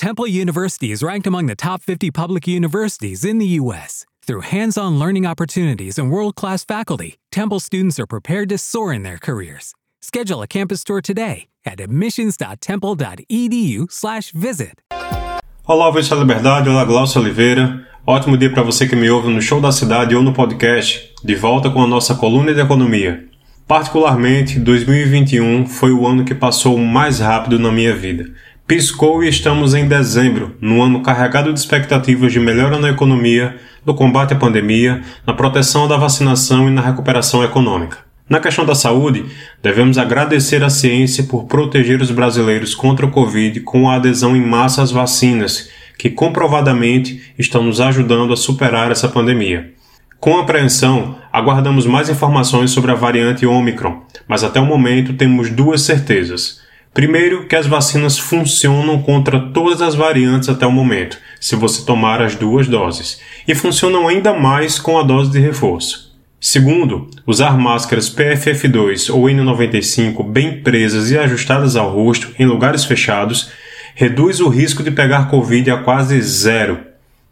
Temple University is ranked among the top 50 public universities in the U.S. Through hands on learning opportunities and world class faculty, Temple students are prepared to soar in their careers. Schedule a campus tour today at admissions.temple.edu/slash visit. Olá, ouvintes da Liberdade, olá, Glaucio Oliveira. Ótimo dia para você que me ouve no Show da Cidade ou no podcast, de volta com a nossa coluna de economia. Particularmente, 2021 foi o ano que passou mais rápido na minha vida. Piscou e estamos em dezembro, num ano carregado de expectativas de melhora na economia, no combate à pandemia, na proteção da vacinação e na recuperação econômica. Na questão da saúde, devemos agradecer à ciência por proteger os brasileiros contra o Covid com a adesão em massa às vacinas, que comprovadamente estão nos ajudando a superar essa pandemia. Com apreensão, aguardamos mais informações sobre a variante Omicron, mas até o momento temos duas certezas. Primeiro, que as vacinas funcionam contra todas as variantes até o momento, se você tomar as duas doses, e funcionam ainda mais com a dose de reforço. Segundo, usar máscaras PFF2 ou N95 bem presas e ajustadas ao rosto em lugares fechados reduz o risco de pegar Covid a quase zero.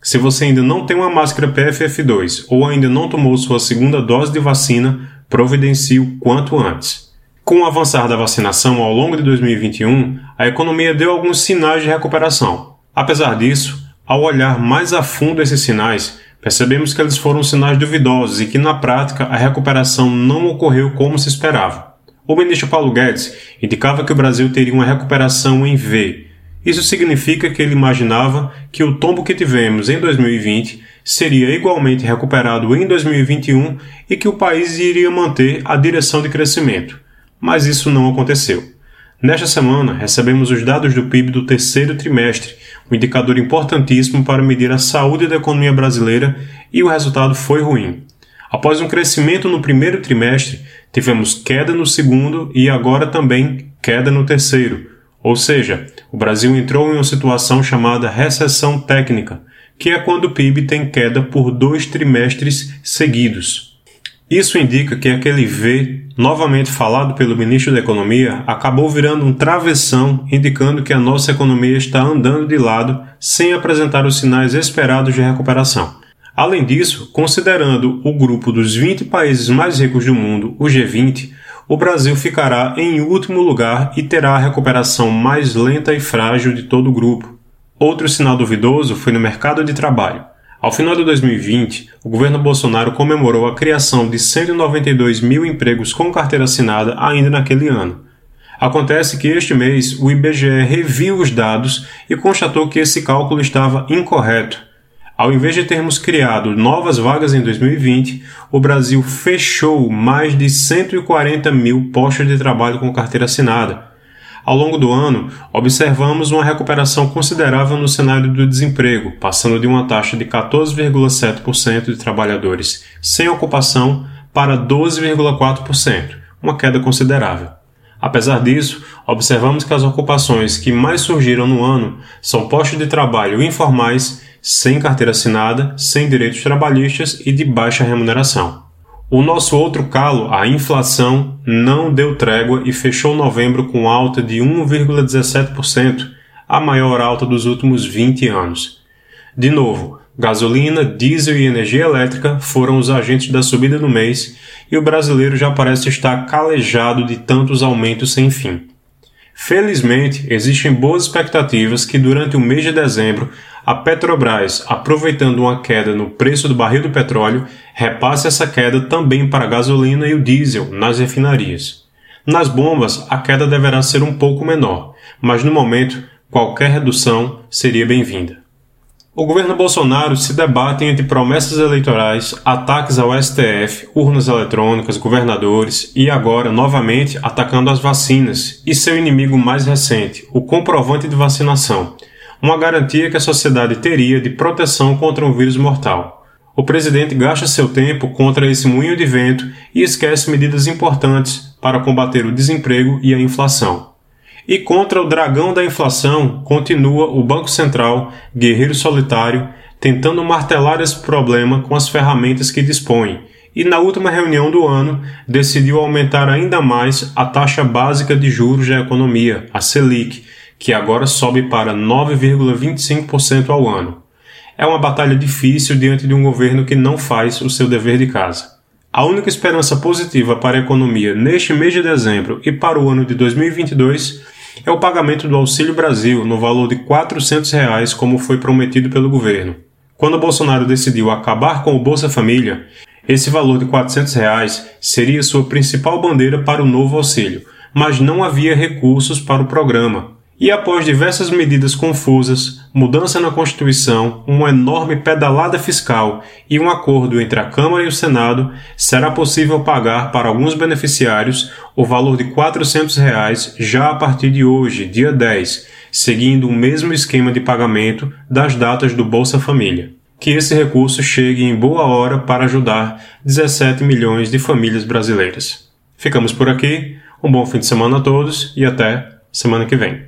Se você ainda não tem uma máscara PFF2 ou ainda não tomou sua segunda dose de vacina, providencie o quanto antes. Com o avançar da vacinação ao longo de 2021, a economia deu alguns sinais de recuperação. Apesar disso, ao olhar mais a fundo esses sinais, percebemos que eles foram sinais duvidosos e que, na prática, a recuperação não ocorreu como se esperava. O ministro Paulo Guedes indicava que o Brasil teria uma recuperação em V. Isso significa que ele imaginava que o tombo que tivemos em 2020 seria igualmente recuperado em 2021 e que o país iria manter a direção de crescimento mas isso não aconteceu. Nesta semana, recebemos os dados do PIB do terceiro trimestre, um indicador importantíssimo para medir a saúde da economia brasileira, e o resultado foi ruim. Após um crescimento no primeiro trimestre, tivemos queda no segundo e agora também queda no terceiro. Ou seja, o Brasil entrou em uma situação chamada recessão técnica, que é quando o PIB tem queda por dois trimestres seguidos. Isso indica que aquele V, novamente falado pelo ministro da Economia, acabou virando um travessão, indicando que a nossa economia está andando de lado sem apresentar os sinais esperados de recuperação. Além disso, considerando o grupo dos 20 países mais ricos do mundo, o G20, o Brasil ficará em último lugar e terá a recuperação mais lenta e frágil de todo o grupo. Outro sinal duvidoso foi no mercado de trabalho. Ao final de 2020, o governo Bolsonaro comemorou a criação de 192 mil empregos com carteira assinada ainda naquele ano. Acontece que este mês o IBGE reviu os dados e constatou que esse cálculo estava incorreto. Ao invés de termos criado novas vagas em 2020, o Brasil fechou mais de 140 mil postos de trabalho com carteira assinada, ao longo do ano, observamos uma recuperação considerável no cenário do desemprego, passando de uma taxa de 14,7% de trabalhadores sem ocupação para 12,4%, uma queda considerável. Apesar disso, observamos que as ocupações que mais surgiram no ano são postos de trabalho informais, sem carteira assinada, sem direitos trabalhistas e de baixa remuneração. O nosso outro calo, a inflação, não deu trégua e fechou novembro com alta de 1,17%, a maior alta dos últimos 20 anos. De novo, gasolina, diesel e energia elétrica foram os agentes da subida no mês e o brasileiro já parece estar calejado de tantos aumentos sem fim. Felizmente, existem boas expectativas que durante o mês de dezembro a Petrobras, aproveitando uma queda no preço do barril do petróleo, repasse essa queda também para a gasolina e o diesel nas refinarias. Nas bombas, a queda deverá ser um pouco menor, mas no momento, qualquer redução seria bem-vinda. O governo Bolsonaro se debate entre promessas eleitorais, ataques ao STF, urnas eletrônicas, governadores e agora, novamente, atacando as vacinas e seu inimigo mais recente, o comprovante de vacinação, uma garantia que a sociedade teria de proteção contra um vírus mortal. O presidente gasta seu tempo contra esse moinho de vento e esquece medidas importantes para combater o desemprego e a inflação. E contra o dragão da inflação continua o Banco Central, guerreiro solitário, tentando martelar esse problema com as ferramentas que dispõe, e na última reunião do ano decidiu aumentar ainda mais a taxa básica de juros da economia, a Selic, que agora sobe para 9,25% ao ano. É uma batalha difícil diante de um governo que não faz o seu dever de casa. A única esperança positiva para a economia neste mês de dezembro e para o ano de 2022 é o pagamento do Auxílio Brasil no valor de 400 reais, como foi prometido pelo governo. Quando Bolsonaro decidiu acabar com o Bolsa Família, esse valor de 400 reais seria sua principal bandeira para o novo auxílio, mas não havia recursos para o programa. E após diversas medidas confusas, mudança na Constituição, uma enorme pedalada fiscal e um acordo entre a Câmara e o Senado, será possível pagar para alguns beneficiários o valor de 400 reais já a partir de hoje, dia 10, seguindo o mesmo esquema de pagamento das datas do Bolsa Família. Que esse recurso chegue em boa hora para ajudar 17 milhões de famílias brasileiras. Ficamos por aqui, um bom fim de semana a todos e até semana que vem.